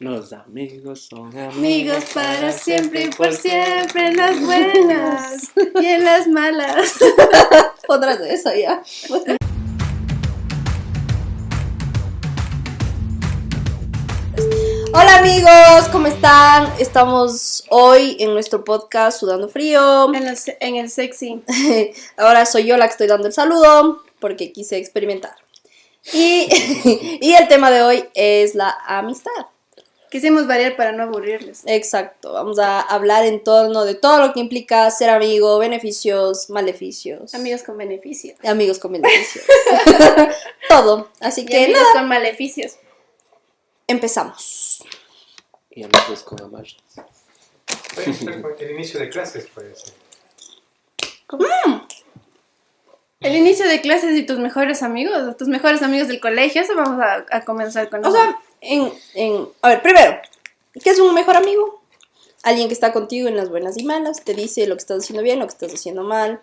Los amigos son Amigos para siempre y por siempre, en las buenas y en las malas. Otras de eso ya. Hola amigos, ¿cómo están? Estamos hoy en nuestro podcast Sudando Frío. En, los- en el sexy. Ahora soy yo la que estoy dando el saludo porque quise experimentar. Y, y el tema de hoy es la amistad. Quisimos variar para no aburrirles. Exacto, vamos a hablar en torno de todo lo que implica ser amigo, beneficios, maleficios. Amigos con beneficios. Amigos con beneficios. todo. Así Y que amigos nada, con maleficios. empezamos. y amigos con amarras. Puede ser el inicio de clases, puede ser. El inicio de clases y tus mejores amigos, tus mejores amigos del colegio, eso vamos a, a comenzar con O eso. sea, en, en, a ver, primero, ¿qué es un mejor amigo? Alguien que está contigo en las buenas y malas, te dice lo que estás haciendo bien, lo que estás haciendo mal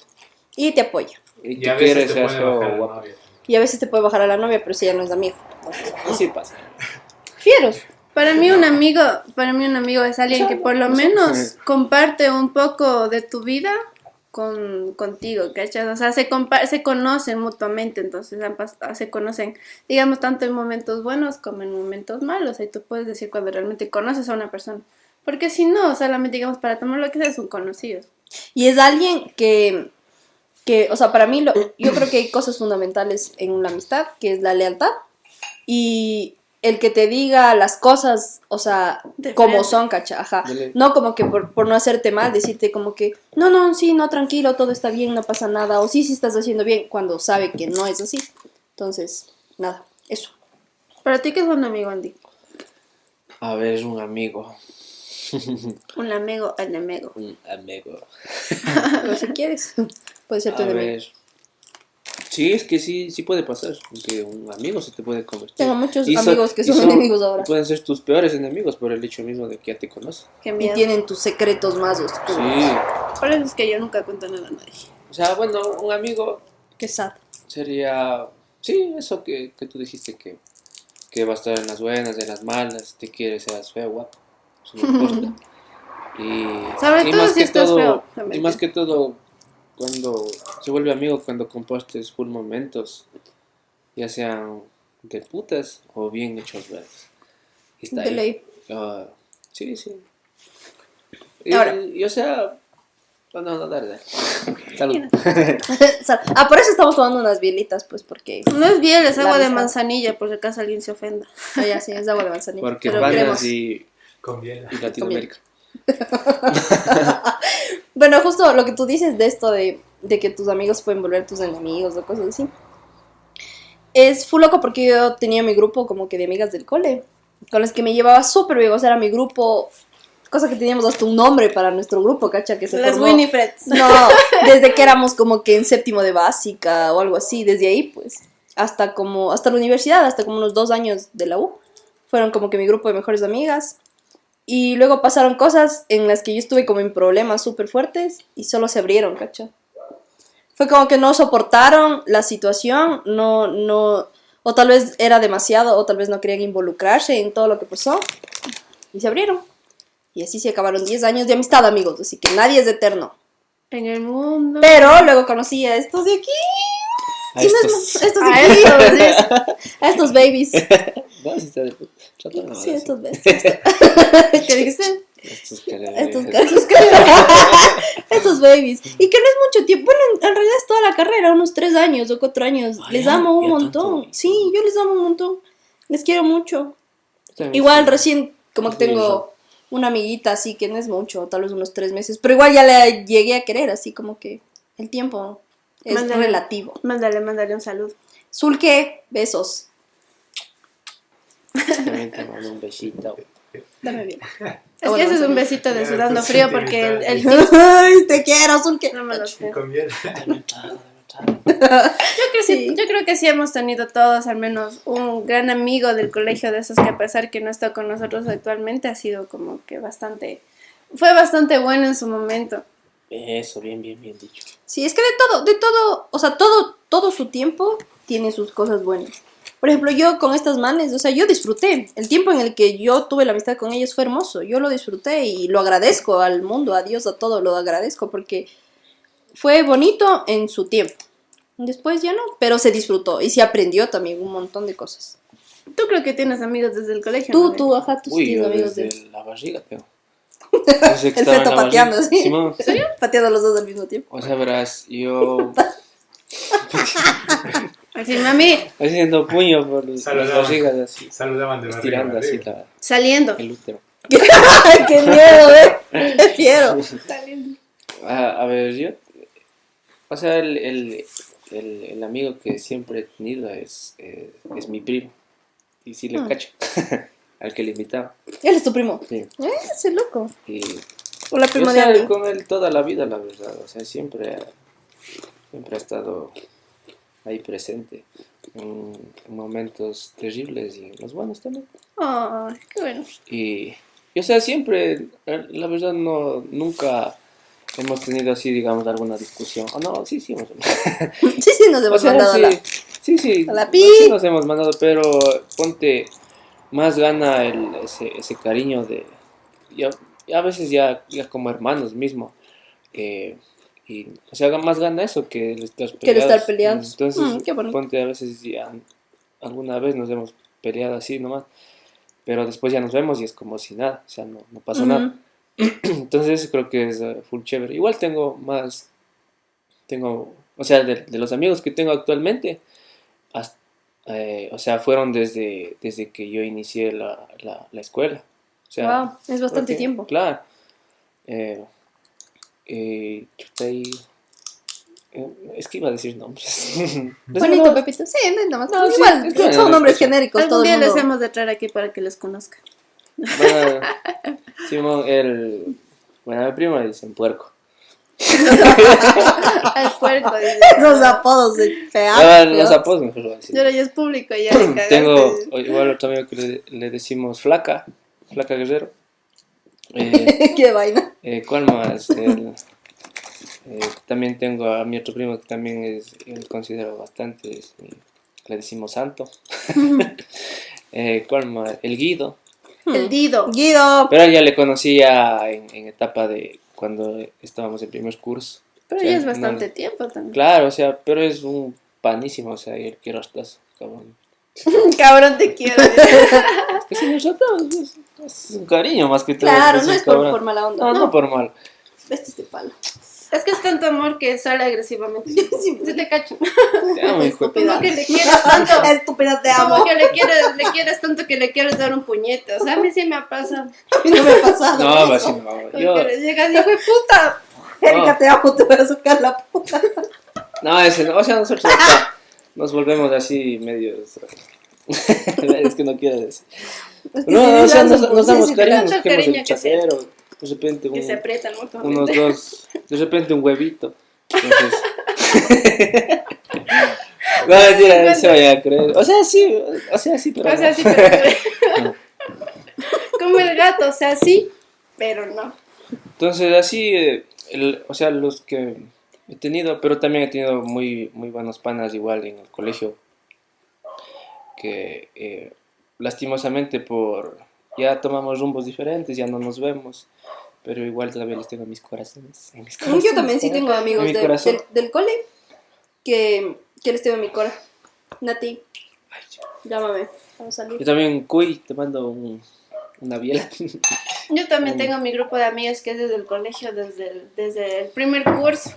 y te apoya. Y Y a veces te ser puede bajar o la novia. Y a veces te puede bajar a la novia, pero si ya no es amigo. Entonces, Así pasa. fieros. Para mí un amigo, para mí un amigo es alguien que por lo menos comparte un poco de tu vida con contigo, ¿cachas? O sea, se compa- se conocen mutuamente, entonces pas- se conocen, digamos, tanto en momentos buenos como en momentos malos, y tú puedes decir cuando realmente conoces a una persona. Porque si no, solamente digamos para tomar lo que sea, es un conocido. Y es alguien que, que o sea, para mí, lo- yo creo que hay cosas fundamentales en una amistad, que es la lealtad y el que te diga las cosas, o sea, De como frente. son, cacha, ajá. Dele. No como que por, por no hacerte mal, decirte como que, no, no, sí, no, tranquilo, todo está bien, no pasa nada, o sí, sí estás haciendo bien, cuando sabe que no es así. Entonces, nada, eso. Para ti, ¿qué es un amigo, Andy? A ver, un amigo. Un amigo, enemigo. Un amigo. Pero si quieres, puede ser tu A enemigo. ver. Sí, es que sí, sí puede pasar. Que un amigo se te puede convertir. Tengo muchos Y son- amigos que y son enemigos ahora. Pueden ser tus peores enemigos por el hecho mismo de que ya te conocen. Qué Y tienen tus secretos más oscuros. Sí. Por eso es que yo nunca cuento nada a nadie. O sea, bueno, un amigo Qué sad. sería. Sí, eso que, que tú dijiste que, que va a estar en las buenas, en las malas, te quiere, seas feo, guapo. Eso no importa. Y, Sobre y todo más si que estás todo, feo, Y más que todo, cuando se vuelve amigo, cuando compartes full momentos, ya sean de putas o bien hechos verdes. Y está De ahí. ley. Ah, sí, sí. Y, Ahora. y, o sea, no, no, dale, dale. Salud. Sal- ah, por eso estamos tomando unas bielitas, pues, porque. No es bien, es agua de manzanilla, por si acaso alguien se ofenda. Ah, ya, sí, es agua de manzanilla. Porque pero España queremos- y, Conviene. y Latinoamérica. Bueno, justo lo que tú dices de esto de, de que tus amigos pueden volver tus enemigos o cosas así. Es full loco porque yo tenía mi grupo como que de amigas del cole, con las que me llevaba súper bien, o sea, era mi grupo, cosa que teníamos hasta un nombre para nuestro grupo, ¿cacha? Que se Las formó- Winifreds. No, desde que éramos como que en séptimo de básica o algo así, desde ahí pues, hasta como, hasta la universidad, hasta como unos dos años de la U, fueron como que mi grupo de mejores amigas. Y luego pasaron cosas en las que yo estuve como en problemas súper fuertes y solo se abrieron, ¿cacha? Fue como que no soportaron la situación, no, no, o tal vez era demasiado, o tal vez no querían involucrarse en todo lo que pasó, y se abrieron. Y así se acabaron 10 años de amistad, amigos, así que nadie es eterno. En el mundo. Pero luego conocí a estos de aquí. A Y no es- estos. estos A estos, A estos babies. Sí de hablar estos babies. ¿Qué dijiste? Estos Estos, estos, estos babies. Y que no es mucho tiempo. Bueno, en- en realidad es toda la carrera, unos tres años o cuatro años. Les amo un montón. tanto. Sí, yo les amo un montón. Les quiero mucho. También Igual sí. recién como que tengo una amiguita así que no es mucho, tal vez unos tres meses. Pero igual ya la llegué a querer, así como que el tiempo es Mándale. relativo. Mándale, mándale un saludo. Zulke, besos. También te mando un besito. Dame bien. Es que ese es un besito de sudando tú frío porque el, Ay, te quiero, Zulke. no me lo sé. Yo creo, sí, Sí. yo creo que sí hemos tenido todos al menos un gran amigo del colegio de esos que a pesar que no está con nosotros actualmente ha sido como que bastante, fue bastante bueno en su momento. Eso, bien, bien, bien dicho. Sí, es que de todo, de todo, o sea, todo, todo su tiempo tiene sus cosas buenas. Por ejemplo, yo con estas manes, o sea, yo disfruté. El tiempo en el que yo tuve la amistad con ellos fue hermoso. Yo lo disfruté y lo agradezco al mundo, a Dios, a todo, lo agradezco porque fue bonito en su tiempo. Después ya no, pero se disfrutó y se aprendió también un montón de cosas. Tú creo que tienes amigos desde el colegio. Tú, ¿no? tú, ajá, tú sí Uy, tienes yo amigos desde de... la barriga, pero. El feto pateando, barriga. ¿sí? Simón. Pateando los dos al mismo tiempo. O sea, verás, yo Así, mami, haciendo puño por las Saludaba. barrigas así, Saludaban de estirando así la- saliendo. el útero. ¡Qué miedo, eh! ¡Qué fiero! A, a ver, yo. O sea, el, el, el, el amigo que siempre he tenido es, eh, es mi primo. Y sí le Ah. cacho. Al que le invitaba. Él es tu primo. Sí. Eh, ese loco. Y O la yo de alguien. con él toda la vida, la verdad. O sea, siempre, siempre ha estado ahí presente. En, en momentos terribles y en los buenos también. Ay, qué bueno. Y, y, o sea, siempre, eh, la verdad, no, nunca hemos tenido así, digamos, alguna discusión. O no, sí, sí, hemos. Sí, sí, nos O hemos sea, mandado sí, la... sí, sí, a la pi. sí nos hemos mandado, pero ponte, más gana el, ese, ese cariño de, ya a veces ya, ya como hermanos mismo, eh, y, o sea, más gana eso que el estar peleados. Que el estar peleados. Entonces, Mm, qué ponte, a veces ya, alguna vez nos hemos peleado así nomás, pero después ya nos vemos y es como si nada, o sea, no, no pasa nada. Entonces creo que es eh, full chévere. Igual tengo más, tengo, o sea, de, de los amigos que tengo actualmente, hasta- eh, o sea, fueron desde, desde que yo inicié la, la, la escuela. O sea, Wow, es bastante porque, tiempo. Claro. Eh, eh, eh, es que iba a decir nombres. Bonito, Pepito. Sí, no más. No, sí, Igual, es que son no, nombres genéricos. Todo Algún el día les hemos de traer aquí para que les conozcan. Bueno, Simón, el. Bueno, a mi primo le dicen puerco. Al puerco, dice. Esos apodos de feados. Ah, los apodos mejor lo decir. Y ahora ya es público, ya. Tengo igual otro amigo que le, le decimos flaca, flaca guerrero. Eh, Qué vaina. eh, ¿Cuál más? El- eh, también tengo a mi otro primo que también es, considero bastante, es le decimos santo. eh, ¿Cuál más? El Guido. El Dido. Guido. Pero ya le conocía en, en etapa de cuando estábamos en primer curso. Pero ya es bastante no. tiempo también. Claro, o sea, pero es un panísimo, o sea, le quiero hasta cabrón. Cabrón, te quiero. Es que nosotros es, es un cariño más que todo. Claro, es no es por, por mala onda. No, no por mal. Este es de palo. Es que es tanto amor que sale agresivamente. Sí, te cacho. Te amo, hijo de Estúpida. Como que le quieres tanto. Estúpida, te amo. Como que le quieres, le quieres tanto que le quieres dar un puñete. O sea, a mí sí me ha pasado. A mí no me ha pasado. No, eso. va así no. Como Yo, que le llegas y de puta. Erika, te amo, te voy a sacar la puta. no, ese no, o sea, nosotros nos volvemos así medios. es que no quiero decir. Es que No, o sea, nos, nos damos cariño, nos queremos el chasero. De repente Que se aprietan unos dos, de repente un huevito. Entonces. no, mentira, se vaya a creer. O sea, sí, o sea, sí, pero. O sea, no. sí, pero... Como el gato, o sea, sí, pero no. Entonces, así, eh, el- o sea, los que he tenido, pero también he tenido muy, muy buenos panas igual en el colegio, que eh, lastimosamente por, ya tomamos rumbos diferentes, ya no nos vemos, pero igual todavía les tengo en mis corazones. En mis corazones Yo también sí tengo amigos de- del, del cole que, que les tengo en mi cora. Nati, Ay, llámame. Vamos a salir. Yo también, Cuy, te mando un- una biela. Yo también tengo mi grupo de amigas que es desde el colegio, desde el, desde el primer curso.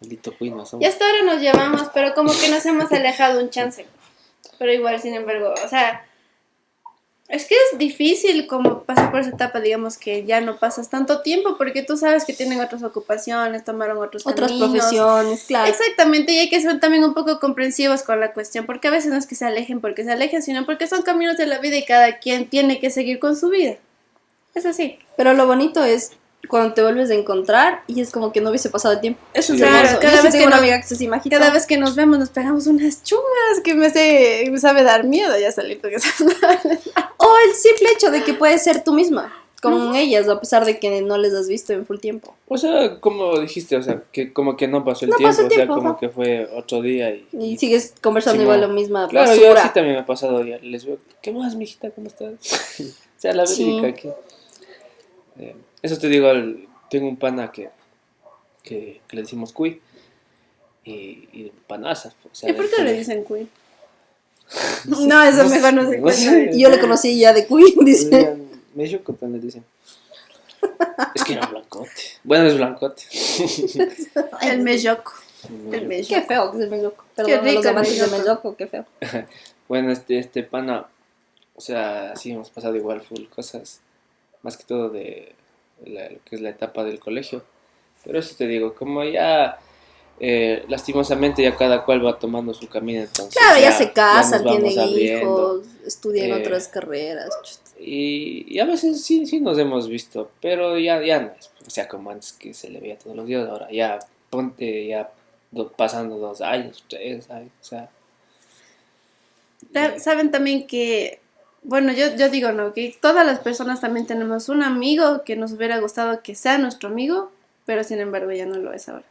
Maldito Cuy, no somos. Y hasta ahora nos llevamos, pero como que nos hemos alejado un chance. Pero igual, sin embargo, o sea, es que es difícil como pasar por esa etapa, digamos que ya no pasas tanto tiempo porque tú sabes que tienen otras ocupaciones, tomaron otros Otras caminos. profesiones, claro. Exactamente, y hay que ser también un poco comprensivos con la cuestión, porque a veces no es que se alejen porque se alejen, sino porque son caminos de la vida y cada quien tiene que seguir con su vida. Es así. Pero lo bonito es cuando te vuelves a encontrar y es como que no hubiese pasado el tiempo. Eso es Sí. hermoso. Claro, cada Yo sí vez que una no- amiga que se majito. Cada vez que nos vemos nos pegamos unas chumas que me, hace, me sabe dar miedo ya salir con esas O el simple hecho de que puedes ser tú misma. con ellas, a pesar de que no les has visto en full tiempo. O sea, como dijiste, o sea, que como que no pasó el No tiempo, pasó el o sea, tiempo, como que fue otro día y... Y sigues conversando igual lo misma Claro, yo basura. así también me ha pasado, ya les veo, ¿qué más, mijita? ¿Cómo estás? o sea, la Sí. verídica aquí. Eh, eso te digo, el- tengo un pana que, que, que le decimos cuy y, y panaza. O sea, ¿Y por qué le dicen cuy? No, eso mejor no se no sé. yo le conocí ya de Queen, dice. Choco también le dicen. Es que era blancote. Bueno, es blancote. El melloco. El Qué melloco. feo que es el meloco. Qué Perdón a rico los el amantes del qué feo. Bueno, este, este pana, o sea, sí hemos pasado igual full cosas, más que todo de la- lo que es la etapa del colegio. Pero eso te digo, como ya, eh, lastimosamente ya cada cual va tomando su camino, entonces Claro, ya, se casan, tienen abriendo. hijos, estudian Eh, otras carreras. Y, y a veces sí, sí nos hemos visto, pero ya, ya no es, o sea, como antes que se le veía todos los días, ahora ya ponte ya do- pasando dos años, tres años, o sea. Ta- Saben también que, bueno, yo, yo digo, ¿no? Que todas las personas también tenemos un amigo que nos hubiera gustado que sea nuestro amigo, pero sin embargo ya no lo es ahora.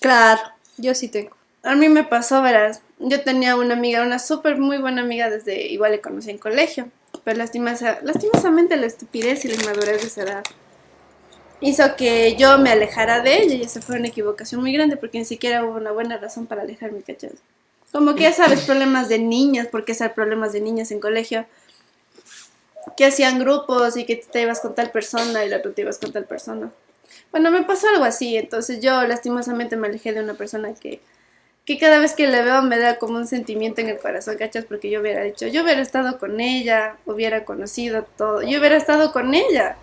Claro, yo sí tengo. A mí me pasó, verás, yo tenía una amiga, una súper muy buena amiga desde, igual le conocí en colegio, pero lastimosa- lastimosamente la estupidez y la inmadurez de esa edad hizo que yo me alejara de ella y esa fue una equivocación muy grande porque ni siquiera hubo una buena razón para alejarme, ¿cachai? Como que ya sabes, problemas de niñas, porque hacer problemas de niñas en colegio, que hacían grupos y que te ibas con tal persona y la otra te ibas con tal persona. Bueno, me pasó algo así, entonces yo lastimosamente me alejé de una persona que, que cada vez que le veo me da como un sentimiento en el corazón, ¿cachas? Porque yo hubiera dicho, yo hubiera estado con ella, hubiera conocido todo, yo hubiera estado con ella.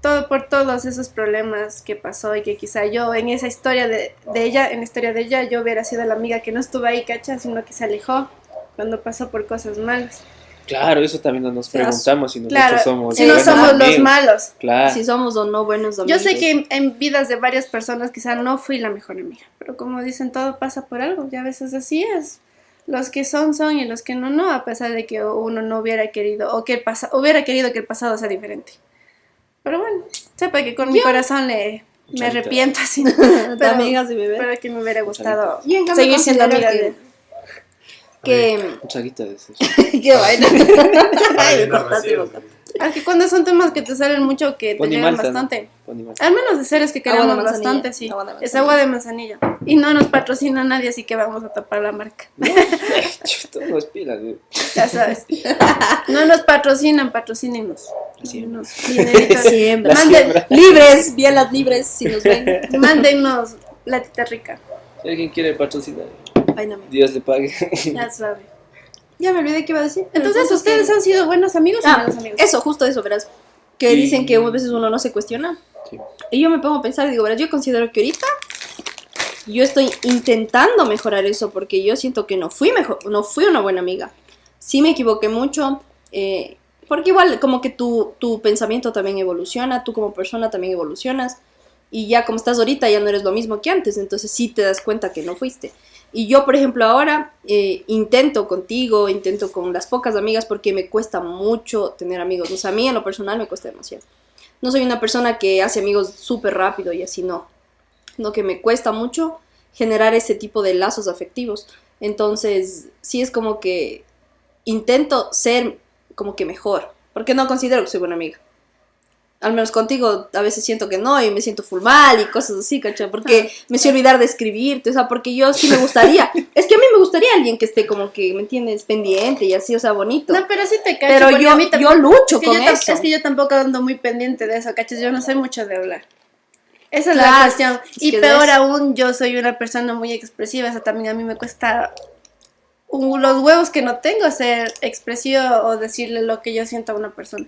Todo por todos esos problemas que pasó y que quizá yo en esa historia de, de ella, en la historia de ella, yo hubiera sido la amiga que no estuvo ahí, ¿cachas? Sino que se alejó cuando pasó por cosas malas. Claro, eso también nos preguntamos si nosotros Claro, somos si no buenos somos los malos. Claro. Si somos o no buenos Yo amigos. sé que en, en vidas de varias personas quizá no fui la mejor amiga, pero como dicen, todo pasa por algo, y a veces así es. Los que son, son, y los que no, no, a pesar de que uno no hubiera querido, o que el pasa- hubiera querido que el pasado sea diferente. Pero bueno, sepa que con mi corazón le, me arrepiento así, de pero- amigas y bebés. pero que me hubiera gustado Yo seguir siendo amiga que- de Que. Mucha guita de eso. Qué vaina. Que cuando son temas que te salen mucho, que te llegan ¿no? bastante. Al menos de seres que Agua de queremos bastante, sí. agua de es agua de manzanilla. Y no nos patrocina nadie, así que vamos a tapar la marca. Unas pilas. Ya sabes. No nos patrocinan, patrocínenos. La Manden- siembra. Libres, bielas libres, si nos ven. Mándennos platita rica. Si alguien quiere patrocinar, Dios le pague. Ya sabe. Ya me olvidé qué iba a decir. Entonces, ¿ustedes que- han sido buenos amigos o Ah, malos amigos? eso, justo eso, verás. Que Y- dicen que a veces uno no se cuestiona. Sí. Y yo me pongo a pensar y digo, verás, yo considero que ahorita yo estoy intentando mejorar eso porque yo siento que no fui mejor, no fui una buena amiga. Sí me equivoqué mucho, eh, porque igual como que tu, tu pensamiento también evoluciona, tú como persona también evolucionas y ya como estás ahorita ya no eres lo mismo que antes, entonces sí te das cuenta que no fuiste. Y yo, por ejemplo, ahora eh, intento contigo, intento con las pocas amigas porque me cuesta mucho tener amigos. O sea, a mí en lo personal me cuesta demasiado. No soy una persona que hace amigos súper rápido y así no. No que me cuesta mucho generar ese tipo de lazos afectivos. Entonces, sí es como que intento ser como que mejor. Porque no considero que soy buena amiga. Al menos contigo a veces siento que no y me siento full mal y cosas así, ¿cachai? Porque me sé olvidar de escribirte, o sea, porque yo sí me gustaría. es que a mí me gustaría alguien que esté como que, ¿me entiendes? Pendiente y así, o sea, bonito. No, pero sí te cacho. Pero yo, a mí yo lucho es que con yo eso. Es que yo tampoco ando muy pendiente de eso, ¿cachas? Yo no soy mucho de hablar. Esa es la cuestión. es y peor aún, yo soy una persona muy expresiva. Eso también a mí me cuesta los huevos que no tengo ser expresiva o decirle lo que yo siento a una persona.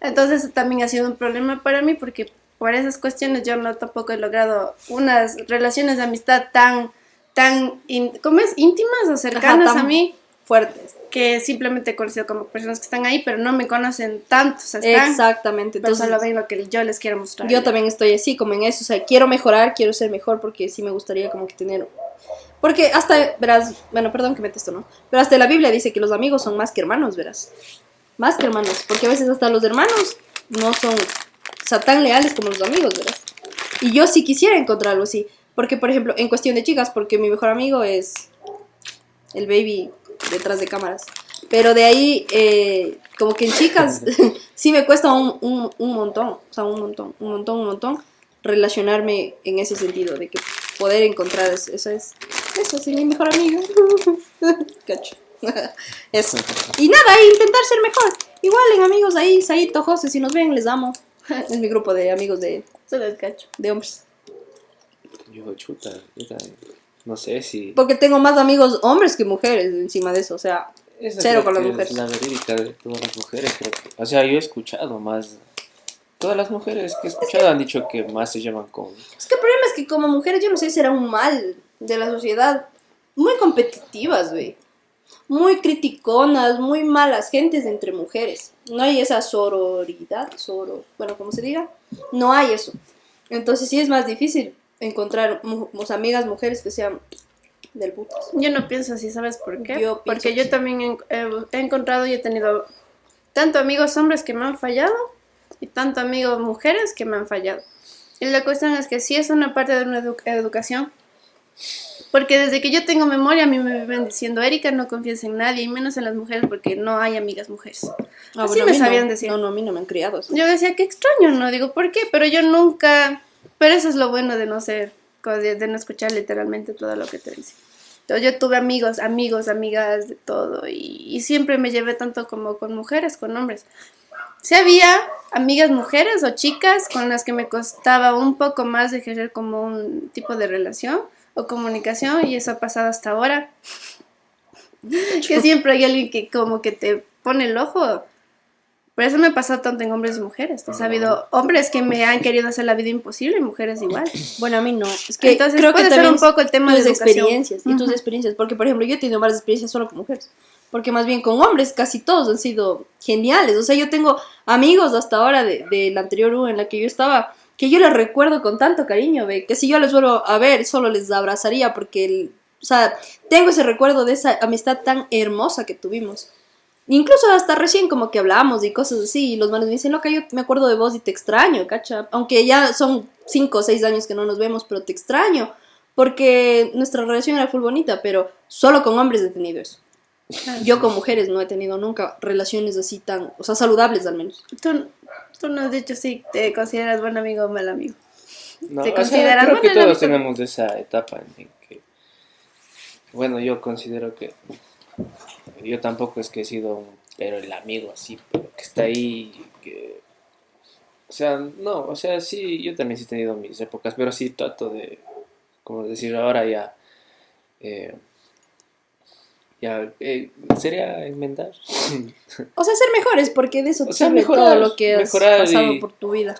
Entonces también ha sido un problema para mí porque por esas cuestiones yo no tampoco he logrado unas relaciones de amistad tan, tan, in- ¿cómo es? íntimas o cercanas tan a mí Fuertes. que simplemente he conocido como personas que están ahí, pero no me conocen tanto, o sea, están, Exactamente. pero Entonces, solo ven lo que yo les quiero mostrar. Yo también estoy así, como en eso. O sea, quiero mejorar, quiero ser mejor porque sí me gustaría como que tener... Porque hasta, verás, bueno, perdón que mete esto, ¿no? Pero hasta la Biblia dice que los amigos son más que hermanos, verás. Más que hermanos. Porque a veces hasta los hermanos no son, o sea, tan leales como los amigos, ¿verdad? Y yo sí quisiera encontrar algo así. Porque, por ejemplo, en cuestión de chicas, porque mi mejor amigo es el baby detrás de cámaras. Pero de ahí, eh, como que en chicas, sí me cuesta un, un, un montón, o sea, un montón, un montón, un montón, relacionarme en ese sentido, de que poder encontrar eso, eso es, eso sí, mi mejor amigo. Cacho. Eso. Y nada, intentar ser mejor. Igual en amigos ahí, Saito, José, si nos ven, les amo. Es mi grupo de amigos de, Solo el cacho. de hombres. Yo, chuta, no sé si... Porque tengo más amigos hombres que mujeres encima de eso, o sea, Esa Cero creo con las que mujeres. Es la verídica de todas las mujeres, creo que- O sea, yo he escuchado más... Todas las mujeres que he escuchado han dicho que más se llevan con... Es que el problema es que como mujeres, yo no sé, será un mal de la sociedad. Muy competitivas, güey. Muy criticonas, muy malas gentes entre mujeres. No hay esa sororidad, soro, bueno, como se diga. No hay eso. Entonces sí es más difícil encontrar mu- amigas mujeres que sean del putas. Yo no pienso así, ¿sabes por qué? Yo Porque que yo sí. también he, he- he encontrado y he tenido tanto amigos hombres que me han fallado y tanto amigos mujeres que me han fallado. Y la cuestión es que sí es una parte de una edu- educación. Porque desde que yo tengo memoria a mí me viven diciendo, Erika, no confíes en nadie, y menos en las mujeres porque no hay amigas mujeres. Ah, Así bueno, me mí no. sabían decir. No, no, a mí no me han criado así. Yo decía, qué extraño, ¿no? Digo, ¿por qué? Pero yo nunca... Pero eso es lo bueno de no ser, de, de no escuchar literalmente todo lo que te dicen. Entonces yo tuve amigos, amigos, amigas de todo y, y siempre me llevé tanto como con mujeres, con hombres. Sí había amigas mujeres o chicas con las que me costaba un poco más de ejercer como un tipo de relación o comunicación y eso ha pasado hasta ahora. que siempre hay alguien que como que te pone el ojo. Por eso me ha pasado tanto en hombres y mujeres. Ha habido hombres que me han querido hacer la vida imposible y mujeres igual. Bueno, a mí no. Es que Entonces creo que puede ser también un poco el tema tus de educación. experiencias y tus experiencias. Porque, por ejemplo, yo he tenido varias experiencias solo con mujeres. Porque más bien con hombres casi todos han sido geniales. O sea, yo tengo amigos hasta ahora de, de la anterior U en la que yo estaba que yo les recuerdo con tanto cariño, ve, que si yo les vuelvo a ver, solo les abrazaría porque, el- o sea, tengo ese recuerdo de esa amistad tan hermosa que tuvimos. Incluso hasta recién como que hablamos y cosas así, y los manes me dicen, loca, yo me acuerdo de vos y te extraño, cacha. Aunque ya son cinco o seis años que no nos vemos, pero te extraño. Porque nuestra relación era full bonita, pero solo con hombres he tenido eso. Yo con mujeres no he tenido nunca relaciones así tan, o sea, saludables al menos. Tú, tú no has dicho si te consideras buen amigo o mal amigo. No, ¿Te o sea, creo que todos tenemos esa etapa en que... Bueno, yo considero que... Yo tampoco es que he sido pero el amigo así, pero que está ahí, que... O sea, no, o sea, sí, yo también sí he tenido mis épocas, pero sí trato de, como decir ahora ya, eh, ya, eh, sería enmendar. O sea, ser mejores, porque de eso O sea, mejorar, todo lo que has pasado y- por tu vida.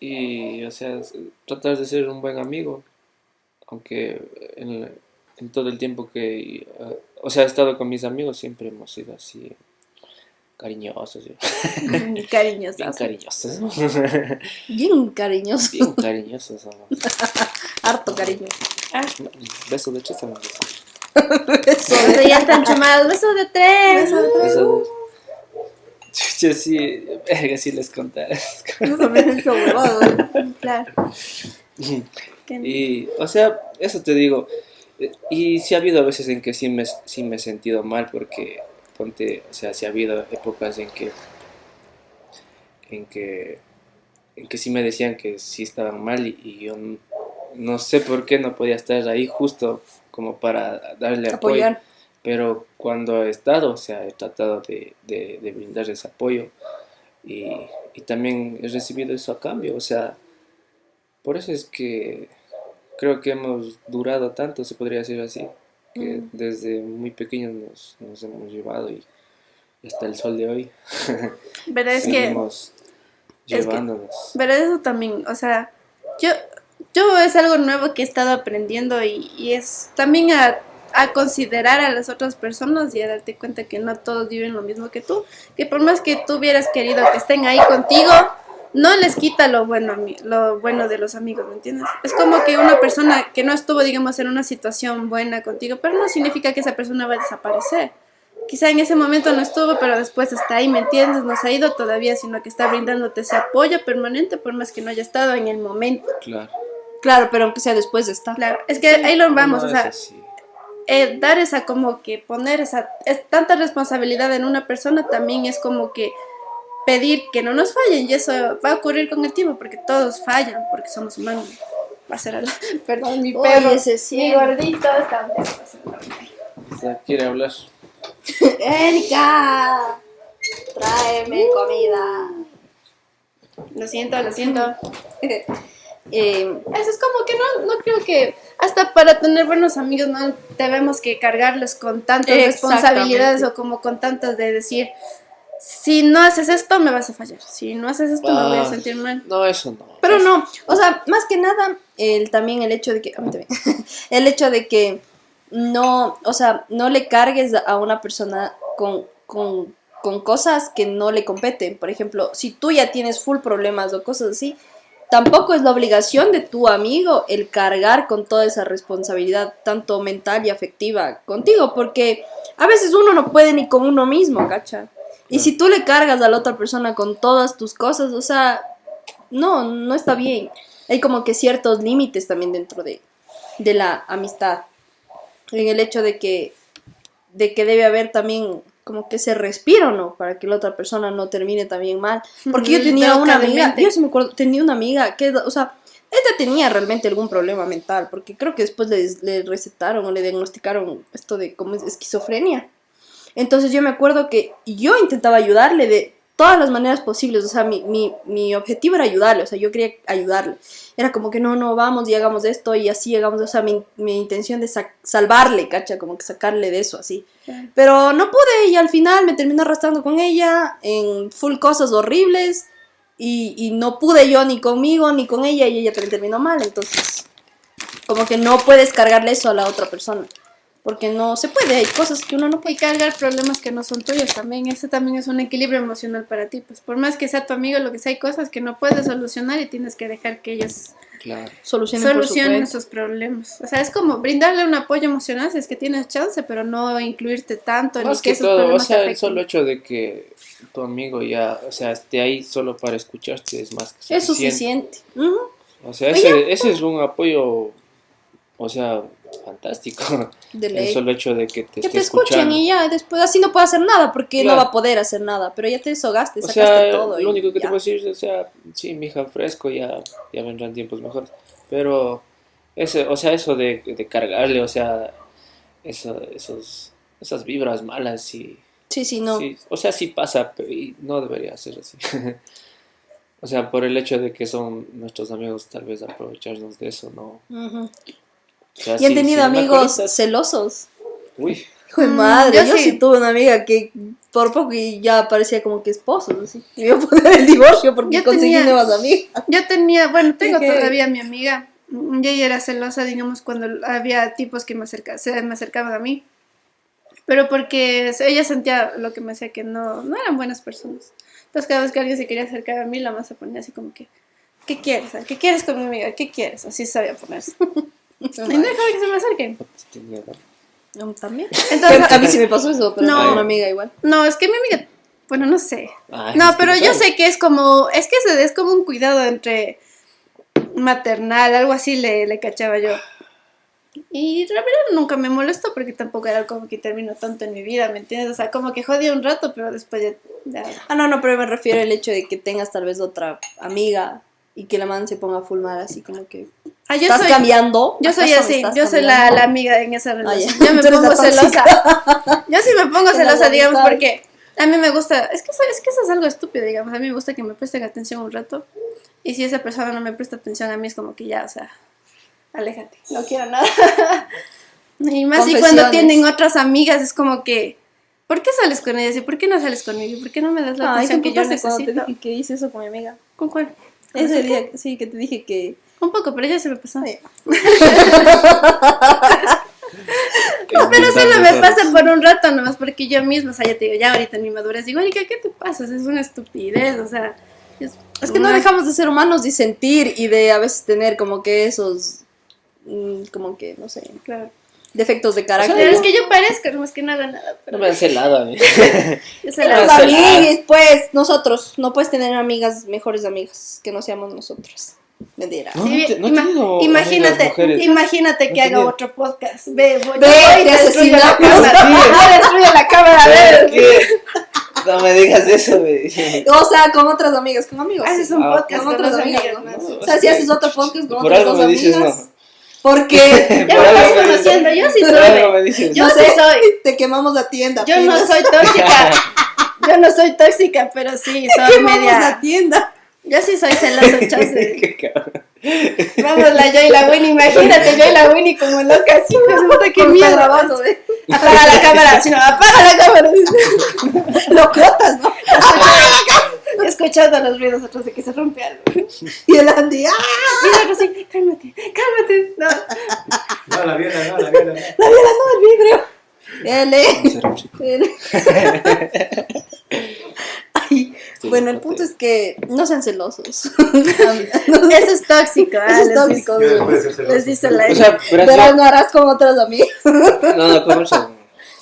y, o sea, tratar de ser un buen amigo, aunque en, en todo el tiempo que, o sea, he estado con mis amigos siempre hemos sido así cariñosos, ¿sí? bien Cariñoso. cariñosos, Bien cariñoso, bien cariñosos harto cariño. Beso de amigos. Cuando ya están chumados, besos de tres. Beso de... Chucha, sí, verga, si les contara. Claro. Y, o sea, eso te digo. Y sí ha habido veces en que sí me, sí me he sentido mal porque, ponte, o sea, sí ha habido épocas en que, en que, en que sí me decían que sí estaban mal y, y yo no sé por qué no podía estar ahí justo como para darle apoyo. Apoyar. Pero cuando he estado, o sea, he tratado de, de, de brindarles apoyo y, y también he recibido eso a cambio, o sea, por eso es que creo que hemos durado tanto, se podría decir así, que Mm. desde muy pequeños nos, nos hemos llevado y hasta el sol de hoy Pero es que, seguimos que- llevándonos. pero eso también, o sea, yo, yo es algo nuevo que he estado aprendiendo y, y es también a, considerar a las otras personas y a darte cuenta que no todos viven lo mismo que tú, que por más que tú hubieras querido que estén ahí contigo, no les quita lo bueno, lo bueno de los amigos, ¿me entiendes? Es como que una persona que no estuvo, digamos, en una situación buena contigo, pero no significa que esa persona va a desaparecer. quizá en ese momento no estuvo, pero después está ahí, ¿me entiendes? No se ha ido todavía, sino que está brindándote ese apoyo permanente, por más que no haya estado en el momento. Claro. Claro, pero aunque sea después de estar. Claro, es que ahí lo vamos, o sea, eh, dar esa como que poner esa es tanta responsabilidad en una persona también es como que pedir que no nos fallen y eso va a ocurrir con el tiempo porque todos fallan porque somos humanos. Va a ser al- perdón mi Oye, perro. ese mi gordito está O sea, quiere hablar. Erika, tráeme comida. lo siento lo siento Eh, eso es como que no no creo que hasta para tener buenos amigos no debemos que cargarlos con tantas responsabilidades o como con tantas de decir si no haces esto me vas a fallar. Si no haces esto me voy a Ah, sentir mal No, eso no. Pero Eso- no, o sea, más que nada, el, también el hecho de que, a mí también, el hecho de que no, o sea, no le cargues a una persona con, con, con cosas que no le competen. Por ejemplo, si tú ya tienes full problemas o cosas así, tampoco es la obligación de tu amigo el cargar con toda esa responsabilidad, tanto mental y afectiva, contigo, porque a veces uno no puede ni con uno mismo, ¿cacha? Y si tú le cargas a la otra persona con todas tus cosas, o sea, no, no está bien. Hay como que ciertos límites también dentro de, de la amistad. En el hecho de que, de que debe haber también como que ese respiro, ¿no? Para que la otra persona no termine también mal. Porque yo tenía una amiga, yo sí me acuerdo, tenía una amiga que, o sea, ella tenía realmente algún problema mental, porque creo que después le, le recetaron o le diagnosticaron esto de como es esquizofrenia. Entonces yo me acuerdo que yo intentaba ayudarle de todas las maneras posibles, o sea, mi, mi, mi objetivo era ayudarle, o sea, yo quería ayudarle. Era como que no, no, vamos y hagamos esto y así hagamos, o sea, mi, mi intención de sa- salvarle, cacha, como que sacarle de eso, así. Claro. Pero no pude y al final me terminé arrastrando con ella en full cosas horribles y, y no pude yo ni conmigo ni con ella y ella también terminó mal, entonces como que no puedes cargarle eso a la otra persona. Porque no se puede, hay cosas que uno no puede. y cargar problemas que no son tuyos también. Ese también es un equilibrio emocional para ti. Pues por más que sea tu amigo, lo que sea, hay cosas que no puedes solucionar y tienes que dejar que ellos Claro. Solucionen solucionen esos problemas. O sea, es como brindarle un apoyo emocional si es que tienes chance, pero no incluirte tanto en Más que que esos todo, o problemas te sea, el solo hecho de que tu amigo ya, o sea, esté ahí solo para escucharte es más que Es suficiente. suficiente. Ujú. O sea, ese, ese es un apoyo, o sea, fantástico. El solo hecho de que te Que te escuchen y ya, después así no puede hacer nada porque Claro. no va a poder hacer nada, pero ya te deshogaste, O sacaste sea, todo. lo único que te ya. puedo decir, o sea, sí, mija, fresco, ya, ya vendrán tiempos mejores. Pero, ese, o sea, eso de, de cargarle, o sea, eso, esos, esas vibras malas, sí, Sí, sí, no. sí, o sea, sí pasa, pero y no debería ser así. o sea, por el hecho de que son nuestros amigos, tal vez aprovecharnos de eso, ¿no? Ujú. O sea, Y han tenido si amigos celosos. Uy, Hijo de Mm, madre, yo yo, sí. sí. tuve una amiga que por poco y ya parecía como que esposos, así. Me iba a poner el divorcio porque Yo conseguí tenía- nuevas amigas. Yo tenía, bueno, tengo Dije- todavía a mi amiga. Y ella era celosa, digamos, cuando había tipos que me, acerca, se me acercaban a mí. Pero porque ella sentía lo que me decía que no, no eran buenas personas. Entonces cada vez que alguien se quería acercar a mí, la más se ponía así como que, ¿qué quieres? ¿Qué quieres con mi amiga? ¿Qué quieres? Así sabía ponerse. Y no dejaba que se me acerquen. También. Entonces, a mí sí me pasó eso, pero No. una amiga igual. no, es que mi amiga, bueno, no sé. Ay, No, pero no yo sé que es como, es que se- es como un cuidado entre maternal, algo así le, le cachaba yo. Y la verdad nunca me molestó porque tampoco era como que terminó tanto en mi vida, ¿me entiendes? O sea, como que jodía un rato, pero después ya... ya- Ah, no, no, pero me refiero al hecho de que tengas tal vez otra amiga y que la man se ponga full mal, así como que Ah, yo estás soy, cambiando. yo soy ¿Acaso así, yo soy la, la amiga en esa relación. Yo me pongo celosa. Yo sí me pongo celosa, digamos, porque a mí me gusta, es que, es que eso es algo estúpido, digamos, a mí me gusta que me presten atención un rato. Y si esa persona no me presta atención a mí, es como que ya, o sea, aléjate, no quiero nada. y más y cuando tienen otras amigas, es como que, ¿por qué sales con ellas? ¿Y por qué no sales conmigo? ¿Y ¿Por qué no me das la Ay, atención ¿te que yo cuando te necesito? dije que hice eso con mi amiga? ¿Con cuál? ¿Con Ese día, sí, que te dije que... Un poco, pero ya se me pasó. No, pero solo me pasa por un rato nomás, porque yo misma, o sea, ya te digo, ya ahorita en mi madurez, digo, Erika, ¿qué te pasa? O sea, es una estupidez, o sea. Es, Es que no dejamos de ser humanos y sentir y de a veces tener como que esos, mm, como que, no sé, Claro. defectos de carácter. Pero es que yo parezco, no es que no haga nada. No Pero me han celado a mí. pues, nosotros. No puedes tener amigas, mejores amigas, que no seamos nosotros. Mentira. No, Sí, no te- ima- imagínate, imagínate No que haga otro podcast. Ve, voy, Ve, voy y te destruyo la cámara. Yo destruyo la cámara. a ¿Pero ver. qué? No me digas eso, güey. O sea, con otras amigas, con amigos. Haces sí. un Ah, podcast con otras amigas, amigas. ¿no? O sea, si haces otro podcast con Por otras algo me dices amigas. no. Porque, Ya Por me algo estás me conociendo, yo sí algo soy. me Yo no sí sé, soy. te quemamos la tienda. Yo no soy tóxica. Yo no soy tóxica, pero sí, soy Quemamos la media. tienda. Yo sí soy celosa, chance. Qué cabrón. Vamos, la yo y la Winnie, imagínate, yo y la Winnie como loca, así, puta, qué miedo. grabando, ¿eh? Apaga la cámara, si no, apaga la cámara. Locotas, ¿no? Escuchando los ruidos atrás de que se rompe algo. Y el Andy, ¡ah! La otra así, cálmate, cálmate. No. No, la viola, no, la viola. no. La viola no, el vidrio. L. Bueno, el punto es que no sean celosos. Eso es tóxico, ah, Eso es les tóxico. dice-. Les dice la O sea, yo- no harás como otras amigas. No, no, con muchas.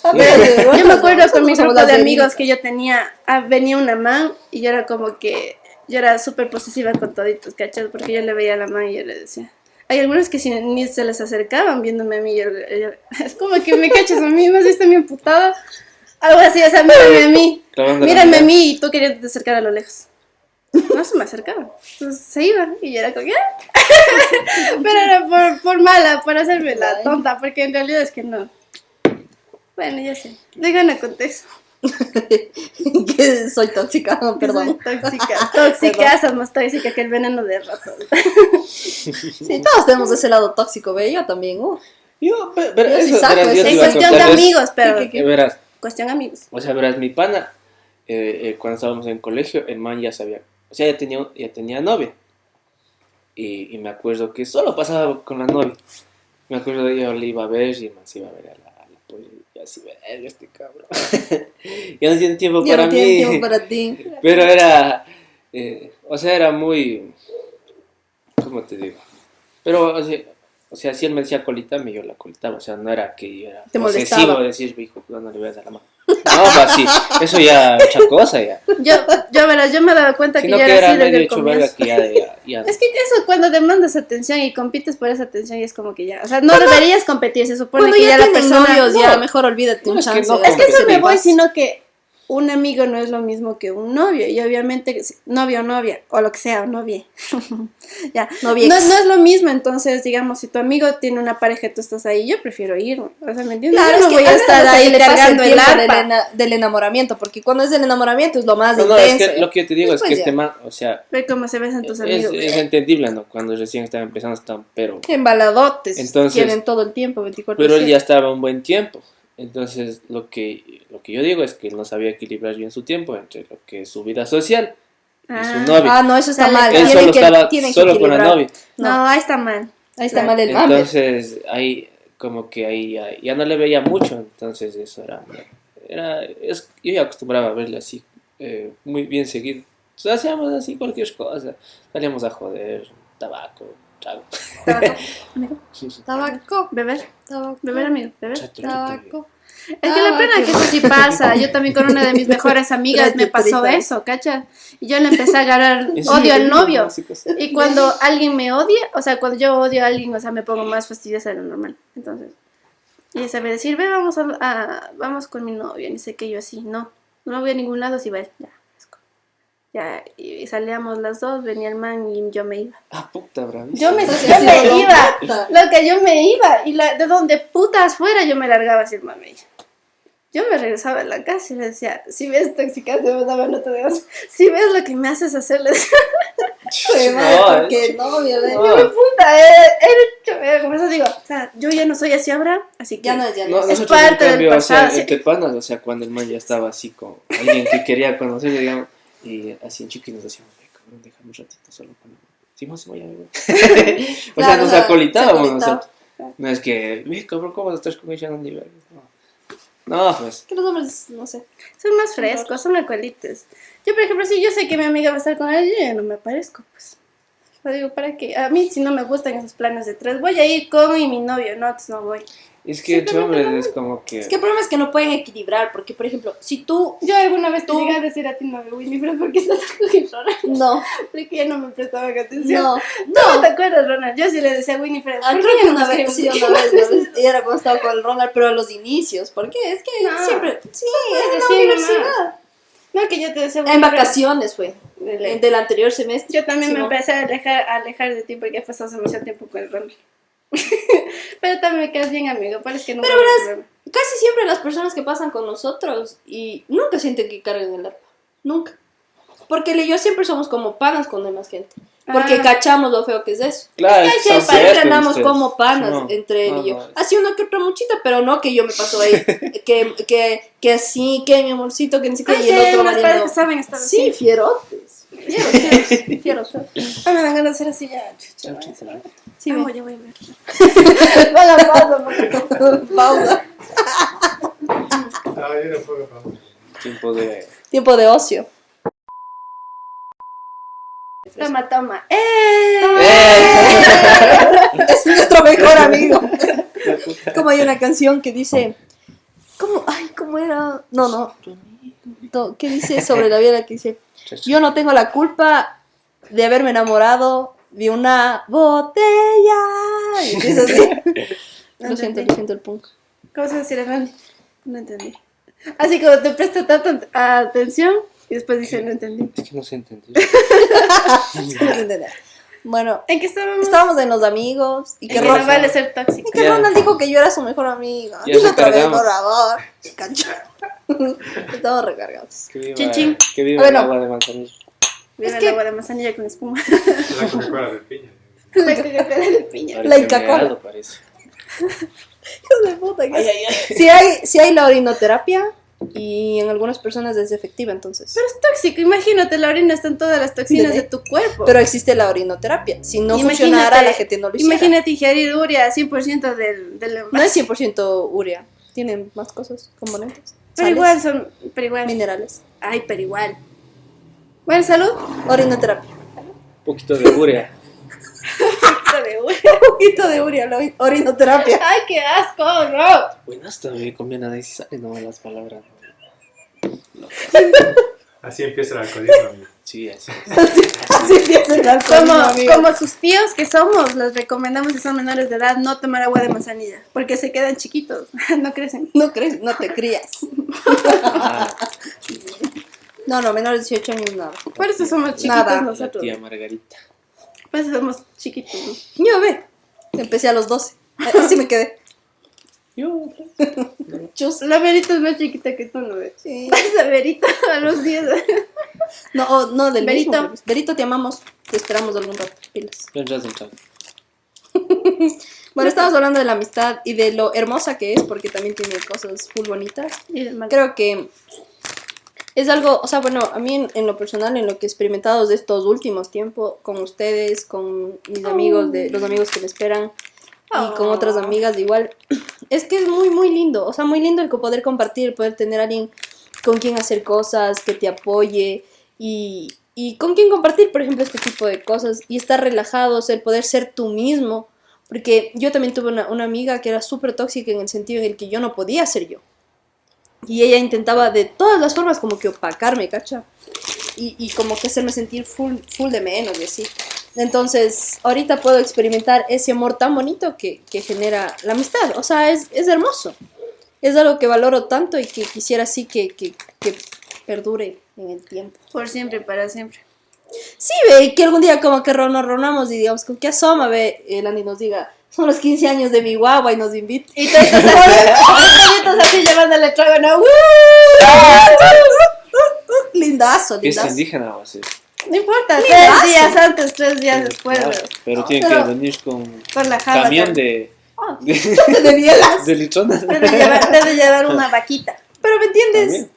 Yo me acuerdo con mi grupo de amigos que yo tenía, ah, venía una man y yo era como que, yo era súper posesiva con toditos, ¿cachas? Porque yo le veía a la man y yo le decía. Hay algunos que si ni se les acercaban viéndome a mí, yo, yo- es como que me cachas a mí, me has visto mi emputada. Algo así, o sea, mírame a mí, mírame a mí y tú querías te acercar a lo lejos. No se me acercaba, entonces se iba y yo era como, ¿qué? Pero era por, por mala, por hacerme la tonta, porque en realidad es que no. Bueno, ya sé. Dejan a contexto. que soy tóxica, no, perdón. Soy tóxica. Tóxica, sos más tóxica que el veneno de ratón. Sí, todos tenemos ese lado tóxico, ve, yo también. uh. Yo, ve- verás, Yo sí eso, saco verás, yo eso. te Es iba a cuestión de amigos, pero. ¿Qué, qué, verás, Cuestión amigos. o sea, verás, mi pana, eh, eh, cuando estábamos en colegio, el man ya sabía, o sea, ya tenía, ya tenía novia. Y, y me acuerdo que solo pasaba con la novia. Me acuerdo de yo le iba a ver y el man se iba a ver a la, a la polla, y así, verga, este cabrón. ya no tiene tiempo Ya para no tiene mí. tiempo para ti. Pero era, eh, o sea, era muy, ¿cómo te digo? Pero, o sea, o sea, si él me decía colítame, yo la colitaba, o sea, no era que yo era Te de decir, hijo, no, no le voy a dar la mano. No, pues sí, eso ya, mucha cosa ya. Yo, yo, verás, yo me daba cuenta que que era así desde el comienzo. que ya, ya, ya- Es que eso cuando demandas atención y compites por esa atención y es como que ya, o sea, no deberías competir, se supone Cuando que ya, ya la persona... novios, ya No. mejor olvídate No, un es que no Es que eso me voy, vas. sino que un amigo no es lo mismo que un novio. Y obviamente, novio o novia, o lo que sea, o novia. ya. Noviex. No, no es lo mismo, entonces, digamos, si tu amigo tiene una pareja y tú estás ahí, yo prefiero ir. O sea, ¿me entiendes? Claro, yo es no que voy a estar ahí cargando el del, arpa. ena- del enamoramiento, porque cuando es del enamoramiento es lo más No, no, es intenso. que lo que yo te digo es Pues que ya. este man, o sea, Ve cómo se besan tus es, amigos. es entendible, ¿no? Cuando recién estaba empezando, están, pero... Embaladotes. Entonces- tienen todo el tiempo, 24 Pero él ya estaba un buen tiempo. Entonces, lo que, lo que yo digo es que él no sabía equilibrar bien su tiempo entre lo que es su vida social y Ah. su novia. Ah, no, eso está mal. él solo que, estaba solo con la novia. No, No, ahí está mal. ahí está mal el mame. Entonces, ahí como que ahí ya, ya no le veía mucho. Entonces, eso era... era es, yo ya acostumbraba a verle así, eh, muy bien seguido. Entonces, hacíamos así cualquier cosa. Salíamos a joder, tabaco, Tabaco, amigo. Tabaco, Beber, tabaco, beber, amigo, beber. Tabaco. Es que la Ah, pena qué que eso sí pasa. Yo también con una de mis mejores amigas me pasó eso, ¿cachas? Y yo le empecé a agarrar odio al novio. cosas. Y cuando alguien me odia, o sea, cuando yo odio a alguien, o sea, me pongo más fastidiosa de lo normal. Entonces, y ella sabe decir, ve, vamos, a, a- vamos con mi novio, ni sé qué, yo así, no, no voy a ningún lado, si va él, ya. Ya, y salíamos las dos, venía el man y yo me iba. Ah, puta, bravísimo. Yo me, yo me iba, puta. lo que yo me iba, y la, de donde putas fuera yo me largaba así el mame. Yo me regresaba a la casa y le decía, si ves toxicación, me daba nota de voz. Si ves lo que me haces hacer, le decía, Fue No, mal, es- porque no, obviamente. No. "Hijo de puta, eh, eres chévere". Por eso digo, o sea, yo ya no soy así ahora, así que... Ya no, ya No, no. Es parte del cambio, o sea, pasado, entre panas, o sea, cuando el man ya estaba así con alguien que quería conocer, digamos, y así en chiqui nos decíamos, "Ay, cabrón, déjame un ratito solo con él. Sí, no se vaya, güey. o sea, nos o sea, acolitábamos nosotros. No es que, ve, cabrón, ¿cómo estás con ella en un nivel? No. No, pues, Que los hombres, no sé. Son más frescos, son alcoholitos. Yo, por ejemplo, si yo sé que mi amiga va a estar con él, yo ya no me aparezco, pues. Yo digo, ¿para qué? A mí, si no me gustan esos planes de tres, voy a ir con mi novio, no, entonces no voy. Es que entre hombres es como que. Es que el problema es que no pueden equilibrar, porque por ejemplo, si tú... Yo alguna vez Tú- te llegué a decir a ti, no, Winifred, ¿por qué estás con Ronald? No, Porque ya no me prestaban atención. no, No, ¿te acuerdas, Ronald? Yo sí le decía a Winifred, Ah, ¿por creo que no una vez, sí, una vez, una vez, y era cuando estaba con Ronald, pero a los inicios, ¿por qué? Es que No. siempre, sí, en la universidad. No, que yo te decía En vacaciones fue, de ley. en- del anterior semestre. Yo también Sí, me ¿no? empecé a alejar, a alejar de ti porque ya pasamos demasiado tiempo con el Ronald. Pero también me quedas bien amigo, parece que no Pero verás. Casi siempre las personas que pasan con nosotros y nunca sienten que cargan el arpa, nunca. Porque él y yo siempre somos como panas con demás gente. Porque Ah. cachamos lo feo que es eso. Claro, Es que siempre como panas No, entre él no, y yo. no. Así una que otra muchita, pero no que yo me paso ahí. que, que, que así, que mi amorcito, que ni siquiera Ay, y el sí, otro parejas saben estar Sí, así. fierotes. Fieros, fieros, fieros. Ay, me dan ganas de hacer así ya. chucha, Sí, Vamos, ya voy a ver. Haga pausa, favor. Pausa. Ah, yo no puedo, vamos. Tiempo de. Tiempo de ocio. Toma, toma. ¡Eh! Es nuestro mejor amigo. Como hay una canción que dice. ¿Cómo? Ay, ¿cómo era? No, no. No, ¿Qué dice sobre la vida que dice? Yo no tengo la culpa de haberme enamorado de una botella. Y empieza así. Lo siento, lo siento el punk. ¿Cómo se dice Ronald? No entendí. Así como te presta tanta atención y después dice, no entendí. Es que no se entendió. Bueno, ¿En qué estábamos? estábamos en los amigos y que, que Ron- no vale ser tóxico. y que Ya. Ronald dijo que yo era su mejor amiga. Ya Dilo otra vez, por favor. Estamos recargados. Que viva, Chin, chin. Que viva Bueno. el agua de manzanilla. Viva Es el que- agua de manzanilla con espuma. La Coca-Cola de piña. La Coca-Cola de piña. Parece La meado, parece. Hijo de puta, que- Si hay, si hay la orinoterapia y en algunas personas es efectiva, entonces. Pero es tóxico, imagínate, la orina están todas las toxinas De de tu cuerpo. Pero existe la orinoterapia. Si no Imagínate- funcionara, la gente no lo hiciera. Imagínate ingerir urea 100% del, del No es 100% urea. Tienen más cosas, componentes. Pero sales, igual son, pero igual. Minerales. Ay, pero igual. Bueno, salud. Orinoterapia. Un poquito de urea. De urea. Un poquito de urea, la orinoterapia. Ay, qué asco, no. Buenas también conviene a si salen nomás las palabras. Así empieza el alcoholismo, amigo. Sí, así. Así empieza el alcoholismo, Como, amigo. como sus tíos que somos, les recomendamos si son menores de edad no tomar agua de manzanilla, porque se quedan chiquitos, no crecen. No crees, no te crías. Ah, No, no, menores de 18 años nada. Por eso somos chiquitos Nada. la nosotros. tía Margarita. Por eso somos chiquitos. ¿no? Yo ve. Empecé a los 12. Así me quedé. Yo. Chus. La verita es más chiquita que tú, ¿no ves? Sí. Esa verita a los 10. No, oh, no, del Berito. mismo. pues. Berito, te amamos. Te esperamos algún rato. Pilas. Bueno, estamos hablando de la amistad y de lo hermosa que es, porque también tiene cosas muy bonitas. Creo que es algo, o sea, bueno, a mí en, en lo personal, en lo que he experimentado de estos últimos tiempos, con ustedes, con mis amigos, de los amigos que me esperan y con Oh. otras amigas igual, es que es muy, muy lindo, o sea, muy lindo el poder compartir, poder tener a alguien con quien hacer cosas, que te apoye y, y con quien compartir, por ejemplo, este tipo de cosas y estar relajados, el poder ser tú mismo, porque yo también tuve una, una amiga que era súper tóxica en el sentido en el que yo no podía ser yo. Y ella intentaba de todas las formas como que opacarme, ¿cacha? Y, y como que hacerme sentir full, full de menos y así. Entonces, ahorita puedo experimentar ese amor tan bonito que, que genera la amistad. O sea, es, es hermoso. Es algo que valoro tanto y que quisiera así que, que, que perdure en el tiempo. Por siempre, para siempre. Sí, ve, que algún día como que nos reunamos y digamos, ¿con qué asoma, ve? El Andy nos diga, son los 15 años de mi guagua y nos invita. Y todos estos así, llevándole trago, ¿no? ¡Uh! Lindazo, Es lindazo. indígena o así. No importa, Lindazo. tres días antes, tres días después, Claro, Pero tiene Pero- que venir con con la java. camión también. de, de, De bielas. de litronas. Debe llevar, debe llevar una vaquita. Pero ¿me entiendes? También.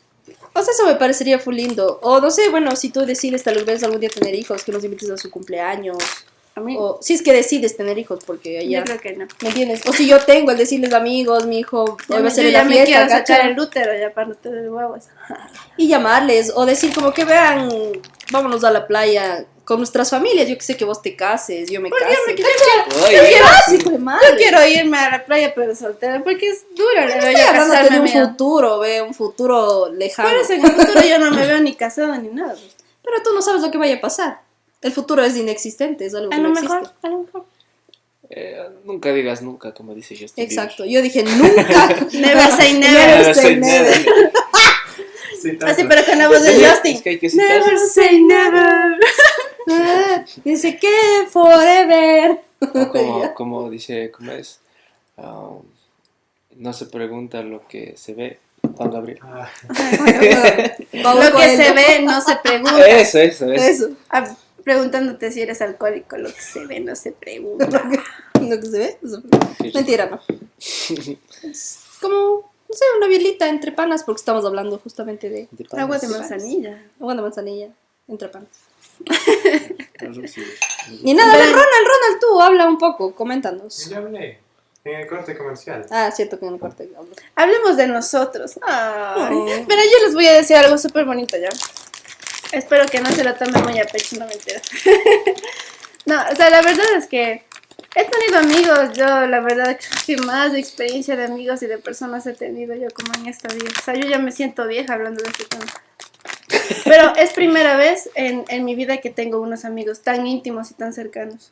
O sea, eso me parecería full lindo. O no sé, bueno, si tú decides tal vez algún día tener hijos, que los invites a su cumpleaños. A mí, O si es que decides tener hijos, porque yo ya, creo que no. ¿me entiendes? O si yo tengo el decirles amigos, mi hijo, Yo, hoy va me- a ser yo ya la me fiesta, quiero sacar el útero ya para no tener huevos. y llamarles o decir como que vean, vámonos a la playa con nuestras familias, yo que sé que vos te cases, yo me Porque case. yo me quiero- Yo quiero. Yo quiero irme a la playa pero soltera porque es duro, le Estoy hablando de un futuro, ve, un futuro lejano. Por eso en el futuro yo no me veo ni casada ni nada. Pero tú no sabes lo que vaya a pasar. El futuro es inexistente, es algo que A lo no mejor, existe. a lo mejor. eh, nunca digas nunca, como dice Justin Exacto, yo dije nunca. Never say never. Never say never. Así, pero con la voz de Es Justin. que que. Never say never. Ah, Dice que forever. O como, como dice, ¿cómo es? Um, no se pregunta lo que se ve. Juan Gabriel. Ah, Lo que se ve no se pregunta. Eso, eso, eso. Eso. Preguntándote si eres alcohólico, lo que se ve no se pregunta. Lo que se ve. Mentira, no. Es como, no sé, una bielita entre panas porque estamos hablando justamente de De panas. Agua de manzanilla. agua de manzanilla entre panas. Y nada, Ronald, Ronald, tú habla un poco, coméntanos. ya hablé en el corte comercial. Ah, cierto que en el corte. Hablemos de nosotros. Ay. Oh. Mira, yo les voy a decir algo súper bonito ya. Espero que no se lo tomen muy a pecho, no me entero. no, o sea, la verdad es que he tenido amigos. Yo, la verdad, creo que más de experiencia de amigos y de personas he tenido yo como en esta vida. O sea, yo ya me siento vieja hablando de este tema. Pero es primera vez en, en mi vida que tengo unos amigos tan íntimos y tan cercanos.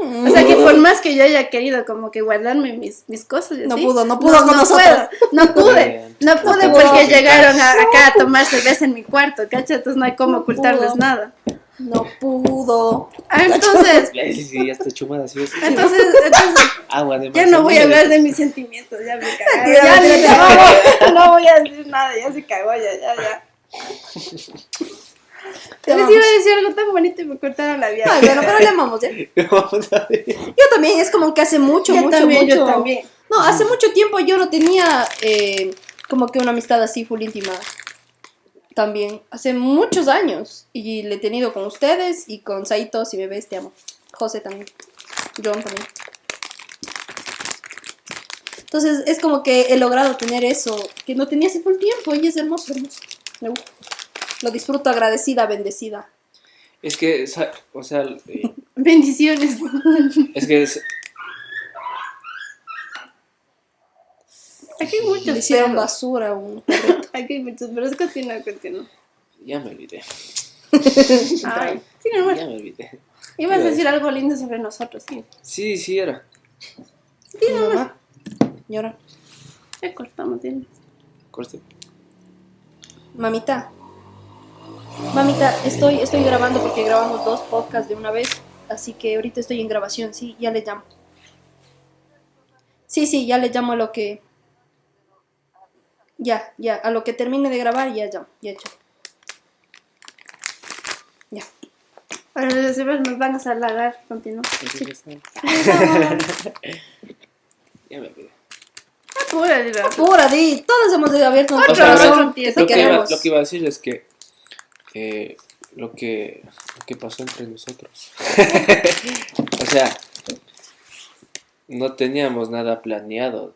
O sea que por más que yo haya querido como que guardarme mis, mis cosas No pudo, no pudo con no nosotros. puedo, no pude, no pude No porque llegaron a- acá a tomar cerveza en mi cuarto, ¿cachai? Entonces no hay cómo No ocultarles pudo. nada. No pudo. Ah, Entonces, Sí, sí, sí, ya está chumada, sí, sí. entonces, entonces Agua de ya no voy a hablar de mis sentimientos, ya me cagaron, ya tira. cagó, no voy a decir nada, ya se cagó, ya, ya, ya. Les amamos. iba a decir algo tan bonito y me cortaron la vida. Ay, bueno, pero le amamos, ver. Yo también, es como que hace mucho, Yo mucho, también, mucho. yo también. No, hace mucho tiempo yo no tenía eh, como que una amistad así full íntima. También, hace muchos años. Y le he tenido con ustedes y con Saito, si me ves, te amo. José también. John también. Entonces es como que he logrado tener eso que no tenía hace full tiempo y es hermoso, hermoso. Me gusta. Lo disfruto agradecida, bendecida. Es que, o sea, eh, Bendiciones. es que es- Aquí hay muchos hicieron perros. basura a un perrito. Aquí hay muchos, pero es continúa, continúa. ya me olvidé. Ay, sí, normal. Ya me olvidé. Ibas a decir algo lindo sobre nosotros, sí. Sí, sí era. Mi mamá llora. Ya cortamos, ¿tienes? Corte. Mamita, mamita, estoy, estoy grabando porque grabamos dos podcasts de una vez, así que ahorita estoy en grabación, sí, ya le llamo. Sí, sí, ya le llamo a lo que... Ya, ya, a lo que termine de grabar, ya llamo, ya llamo. Ya. Ahora los demás nos van a salagar, continúa. Ya me olvidé. Apura, diva. Pura, di, todos hemos abierto nuestro corazón, lo que iba a decir es que eh, lo que lo que pasó entre nosotros. o sea, no teníamos nada planeado.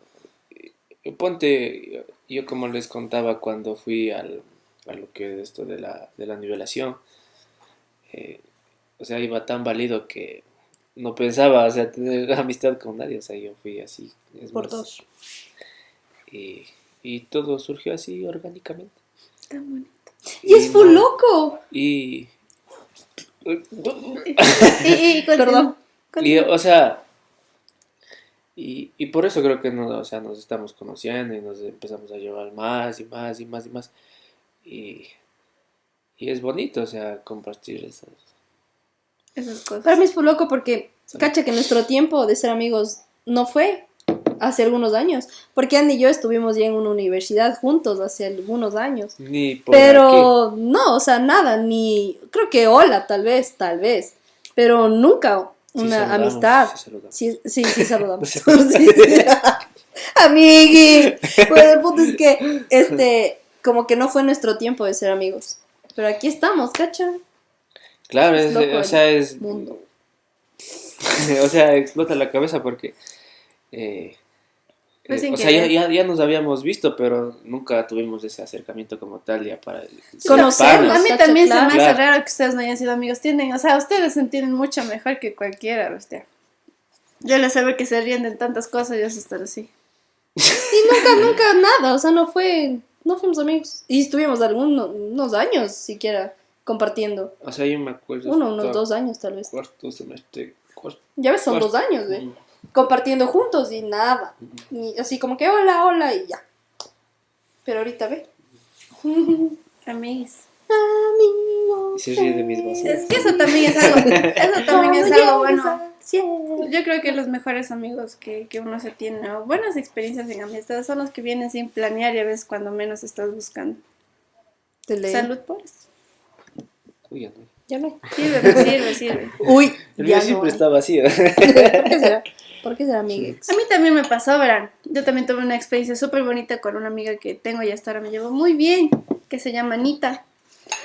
Ponte, yo como les contaba cuando fui al, a lo que es esto de la, de la nivelación, eh, o sea, iba tan válido que no pensaba, o sea, tener amistad con nadie, o sea, yo fui así. es Por más, dos. Y, y todo surgió así orgánicamente. Tan bonito. Y es full no- loco. Y. Y. Perdón. y, o sea. Y, y por eso creo que no, o sea, nos estamos conociendo y nos empezamos a llevar más y más y más y más. Y, y es bonito, o sea, compartir esas. Esas cosas. Para mí es full loco porque, cacha que nuestro tiempo de ser amigos no fue hace algunos años, porque Andy y yo estuvimos ya en una universidad juntos hace algunos años. Ni por aquí. Pero no, o sea, nada, ni creo que hola, tal vez, tal vez, pero nunca una amistad. sí. Sí, sí, saludamos. Sí. Amigui. Pues el punto es que, este, como que no fue nuestro tiempo de ser amigos. Pero aquí estamos, ¿cacha? Claro, es es, o sea, es. mundo. o sea, explota la cabeza porque... eh, Pues eh, o sea, ya, ya, ya nos habíamos visto, pero nunca tuvimos ese acercamiento como tal ya para... Conocernos. A mí también se claro. me hace raro que ustedes no hayan sido amigos. Tienen, o sea, ustedes se entienden mucho mejor que cualquiera, hostia. Yo les sé ver que se ríen de tantas cosas y eso estar así. Y nunca, nunca nada, o sea, no fue, no fuimos amigos. Y estuvimos algunos unos años siquiera compartiendo. O sea, yo me acuerdo... Uno, unos dos años tal vez. Cuarto semestre... cuarto- Ya ves, son cuarto- dos años, ¿eh? Compartiendo juntos y nada. Y así como que hola, hola y ya. Pero ahorita ve. Amigos. Amigos. Y se ríe de mis vasos. Es que eso también es algo, eso también es algo bueno. Yo creo que los mejores amigos que, que uno se tiene, o buenas experiencias en amistad, son los que vienen sin planear y a veces cuando menos estás buscando. Te. Salud por eso. Uy, ya no. Ya no. Sirve, sirve, sirve. Uy, El ya mío no siempre hay. está vacío. ¿Por qué será? ¿Por qué será, amiguex? A mí también me pasó, verán. Yo también tuve una experiencia súper bonita con una amiga que tengo y hasta ahora me llevo muy bien, que se llama Anita.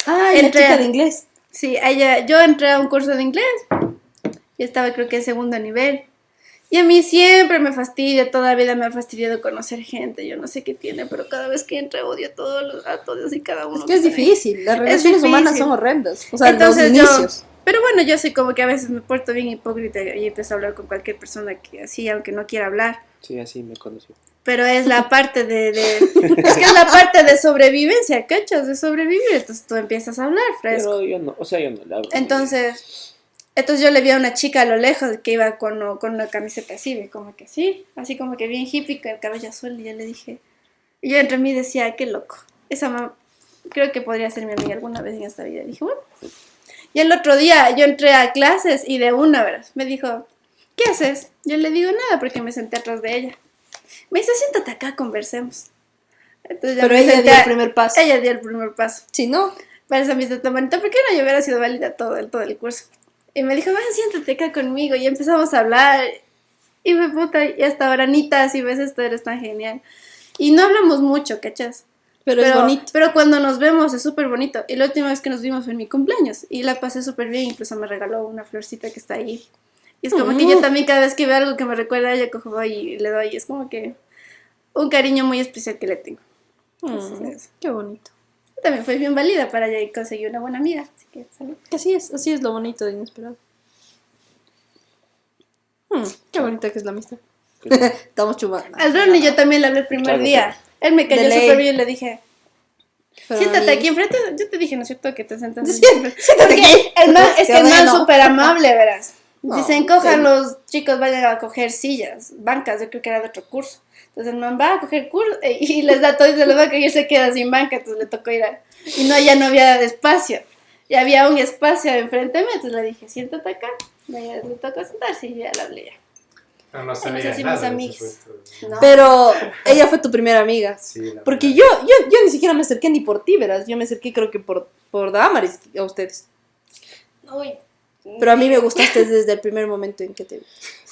Ay, la chica de inglés. Sí, ella, yo entré a un curso de inglés y estaba creo que en segundo nivel. Y a mí siempre me fastidia, toda la vida me ha fastidiado conocer gente, yo no sé qué tiene, pero cada vez que entro odio a todos, los, a todos y cada uno. Es que es difícil. Las relaciones humanas difícil. son horrendas. O sea, Entonces los yo- inicios. Pero bueno, yo soy como que a veces me porto bien hipócrita y empiezo a hablar con cualquier persona que así, aunque no quiera hablar. Sí, así me conoció. Pero es la parte de, de- es que es la parte de sobrevivencia, ¿cachas? De sobrevivir. Entonces tú empiezas a hablar fresco. Pero yo no, o sea, yo no le hablo. Entonces, entonces yo le vi a una chica a lo lejos que iba con, con una camiseta así, como que sí, así como que bien hippie, con el cabello azul, y yo le dije, y yo entre mí decía, qué loco, esa mamá, creo que podría ser mi amiga alguna vez en esta vida. Y dije, bueno. Y el otro día yo entré a clases y de una, verás, me dijo, ¿qué haces? Yo le digo nada porque me senté atrás de ella. Me dice, siéntate acá, conversemos. Entonces ya Pero me ella senté dio el primer paso. Ella dio el primer paso Si no, para esa amistad tan bonita, ¿por qué no yo hubiera sido válida todo el, todo el curso? Y me dijo, ven, siéntate acá conmigo, y empezamos a hablar, y me puta, y hasta ahora, Anita, si ves esto, eres tan genial. Y no hablamos mucho, ¿cachas? Pero, es bonito. Pero cuando nos vemos es súper bonito. Y la última vez que nos vimos fue en mi cumpleaños, y la pasé súper bien, incluso me regaló una florcita que está ahí. Y es como que yo Mm. también cada vez que veo algo que me recuerda a ella, cojo voy y le doy, y es como que un cariño muy especial que le tengo. Mm, Entonces, qué bonito. también fue bien válida para ella y conseguí una buena amiga. Así que salud. Así es, así es lo bonito de inesperado. Mm, qué bonita que es la amistad. Estamos chumando. Al Ronnie yo también le hablé el primer Claro, día. Él me cayó súper bien y le dije, Pero siéntate aquí enfrente. Yo te dije, ¿no es cierto? Que te sentas Sí, siéntate Porque aquí. el man- es que el man es súper amable, verás. No, Dicen, cojan sí. los chicos, vayan a coger sillas, bancas, yo creo que era de otro curso. Entonces el man va a coger curso eh, y les da todo y se los banca y él se queda sin banca, entonces le tocó ir a... Y no, ya no había espacio. Y había un espacio enfrente de mí, entonces le dije, siéntate acá. Le tocó sentarse y ya la hablé ya. No, no nos sabía hicimos nada. amigos. por supuesto. No. Pero ella fue tu primera amiga. Sí, la Porque verdad. yo, yo, yo ni siquiera me acerqué ni por ti, verás. Yo me acerqué creo que por, por Damaris a ustedes. Uy. Pero a mí me gustaste desde el primer momento en que te vi.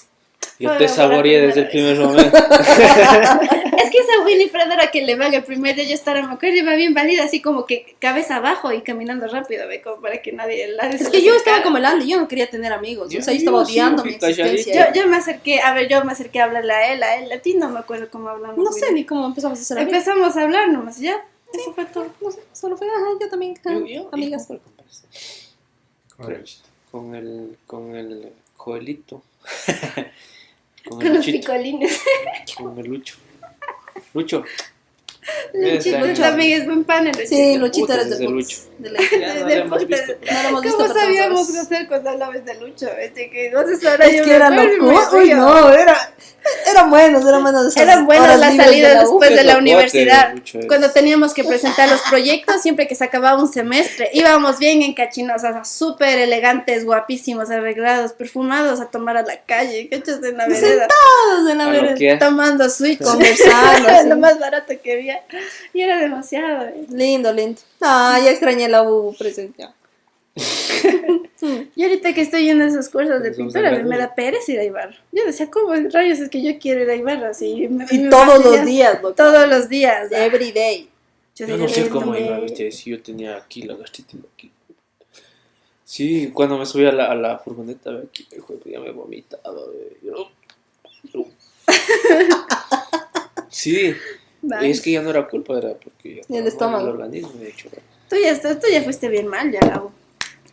Yo te la saboreé desde el primer momento. Es que esa Winifred era que le van el primer día yo estaba, me acuerdo, iba bien válida, así como que cabeza abajo y caminando rápido, ve, como para que nadie... nadie Es que yo estaba como el Andy, yo no quería tener amigos. Yo- o sea, yo estaba sí, odiando mi existencia. Yo, yo me acerqué, a ver, yo me acerqué a hablarle a él, a él, a ti no me acuerdo cómo hablamos. No sé ni cómo empezamos a amigos. Empezamos a hablar nomás, ya. Eso fue todo. No sé, solo fue, ajá, yo también, ajá, Yo- yo- amigas. Con. Con el, con el coelito. con los picolines. Con el lucho. Lucho. Luchito Lucho. también es buen pan el Sí, Luchito. Eres de. Lucho. De ley. Ya no De lo hemos puta. visto. No lo hemos visto, ¿Cómo sabíamos sabes. hacer cuando hablabas de Lucho? Este, que entonces ahora Es yo que era loco. Uy, no, era, eran buenos, eran buenos. Eran buenas las salidas de la después de la universidad. es. Cuando teníamos que presentar los proyectos, siempre que se acababa un semestre, íbamos bien encachinos, o sea, súper elegantes, guapísimos, arreglados, perfumados a tomar a la calle, ¿cachas? En la vereda, Todos en la vereda. es. tomando switch, Conversando, lo más barato que había. Y era demasiado. ¿eh? Lindo, lindo. Ah, ya extrañé la U presencial. Y ahorita que estoy en esos cursos de Pues pintura, me da pereza ir a Ibarra. Yo decía, ¿cómo rayos es que yo quiero ir a Ibarra? Así, me- Y me todos los días, loco. Todos los días. Every day. Yo no sé "Ay, cómo iba, viste, si yo tenía aquí la gastritis aquí. Sí, cuando me subí a la, a la furgoneta, ve, aquí, ya me vomitaba. ve, yo- yo- Sí, Vale. es que ya no era culpa, era porque ya Y el estómago. El organismo, de hecho. Tú ya, estás- tú ya fuiste bien mal, ya, Lau.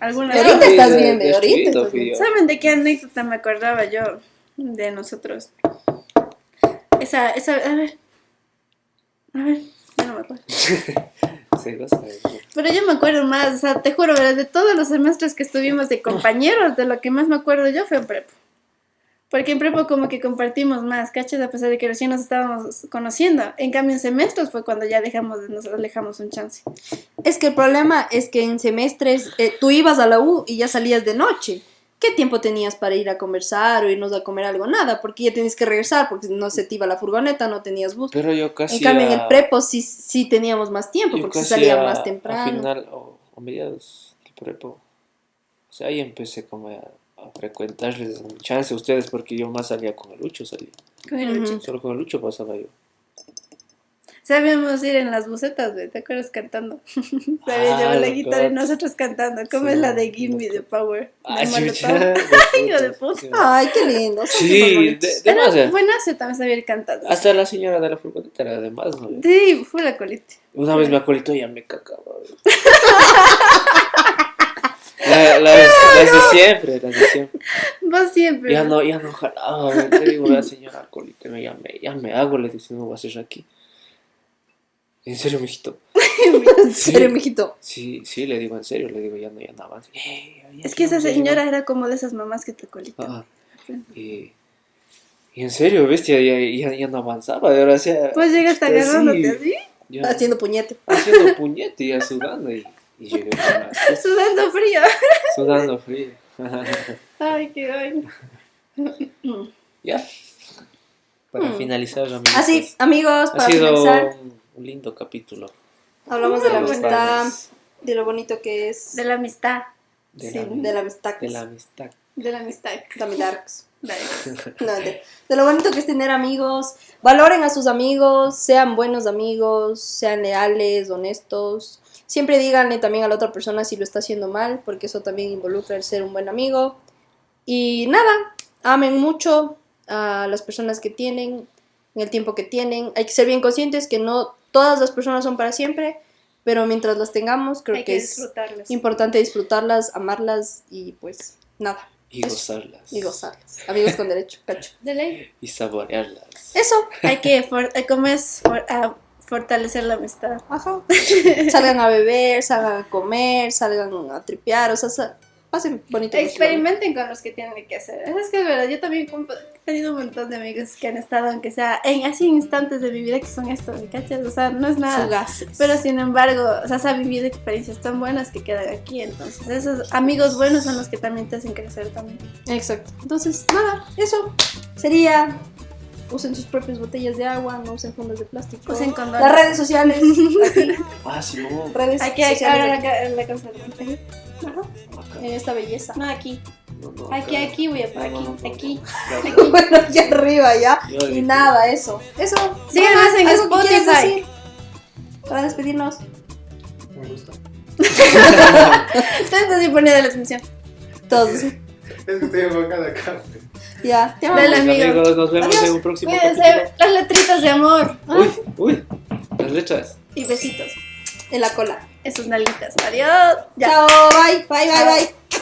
Alguna Ahorita vez. estás de- bien, de ve, ahorita estás bien. ¿Saben de qué anécdota me acordaba yo de nosotros? Esa, esa, a ver. A ver, ya no me acuerdo. Pero yo me acuerdo más, o sea, te juro, ¿verdad? de todos los semestres que estuvimos de compañeros, de lo que más me acuerdo yo fue en prepo. Porque en prepo como que compartimos más, ¿cachas? A pesar de que recién nos estábamos conociendo. En cambio, en semestres fue cuando ya dejamos, nos alejamos un chance. Es que el problema es que en semestres eh, tú ibas a la U y ya salías de noche. ¿Qué tiempo tenías para ir a conversar o irnos a comer algo? Nada, porque ya tenías que regresar, porque no se te iba la furgoneta, no tenías bus. Pero yo casi. En cambio, en a- el prepo sí, sí teníamos más tiempo, yo porque se salía a- más temprano. final o, o mediados del prepo. O sea, ahí empecé como a frecuentarles un chance a ustedes porque yo más salía con el Lucho, salía. Con el. Lucho. Solo con el Lucho pasaba yo. Sabíamos ir en las bucetas, güey, ¿te acuerdas cantando? Sabías Ah, llevar la guitarra y nosotros cantando. ¿Cómo Sí. es la de Gimme de Power? Ay, de chucha, Molotov. de Hijo de putas, puta. sí. Ay, qué lindo. Sí, de, de más, eh. buenazo también sabía ir cantando. Hasta la señora de la furgoneta era de más, ¿no? Sí, fue la colita. Una vez me acolitó y ya me cacaba. La- las, las de siempre, las de siempre. Vos siempre. Ya no, ya no jalaba. Te digo, la señora acolíteme, ya me, ya me hago, le dice, no voy a hacer aquí. En serio, mijito. En serio, mijito. Sí, sí, le digo en serio, le digo, ya no, ya no avance. Ya Es que esa señora era como de esas mamás que te colitan. Ah, y, y en serio, bestia, ya, ya, ya no avanzaba. De ahora, o sea, Pues llegaste pues, agarrándote sí, así, ya Haciendo puñete. haciendo puñete y ya sudando. Y, y llegué con las- sudando frío. sudando frío. Ay, qué bueno. ya. Para Hmm. finalizar, amigos. Así, amigos, ha para sido finalizar, un, lindo capítulo. hablamos de la amistad, de lo bonito que es. De la amistad. De, sí, la, de la amistad. de la amistad. De la amistad. de amistad. Dale. No, de, de lo bonito que es tener amigos. Valoren a sus amigos, sean buenos amigos, sean leales, honestos. Siempre díganle también a la otra persona si lo está haciendo mal, porque eso también involucra el ser un buen amigo. Y nada, amen mucho a las personas que tienen, en el tiempo que tienen. Hay que ser bien conscientes que no todas las personas son para siempre, pero mientras las tengamos, creo Hay que, que es importante disfrutarlas, amarlas y pues nada, Y Eso. gozarlas. y gozarlas. Amigos con derecho, cacho. De ley. Y saborearlas. Eso. Hay que, for- eh, ¿cómo es? For- ah, fortalecer la amistad. Ajá. salgan a beber, salgan a comer, salgan a tripear, o sea, sa- pasen bonito. Experimenten con los que tienen que hacer. Es que es verdad, yo también he tenido un montón de amigos que han estado, aunque sea en así instantes de mi vida que son esto, ¿me cachas? O sea, no es nada. Fugaces. Pero sin embargo, o sea, se ha vivido experiencias tan buenas que quedan aquí. Entonces, esos amigos buenos son los que también te hacen crecer también. Exacto. Entonces, nada, eso sería. Usen sus propias botellas de agua, no usen fundas de plástico. Usen condones. Las redes sociales. aquí, Ah, sí, no. redes Aquí, aquí, sociales ahora la, aquí, ca- la cosa. Ajá. Acá. en esta belleza. No, aquí. No, no, Aquí, acá. aquí voy a por No, aquí. Aquí. no. Aquí. bueno, aquí arriba ya. Y nada, eso. Eso. Síganos en Spotify. decir Para despedirnos. Un gusto. Ustedes así de la transmisión. Todos. Es que estoy enfocado acá. Ya, te Dale, amamos. Amigo. amigos, nos vemos Adiós. en un próximo Cuídense, capítulo. las letritas de amor. Uy, uy. Las letras. Y besitos. En la cola. Esos nalguitas. Adiós. Ya. Chao, bye, bye, bye, bye.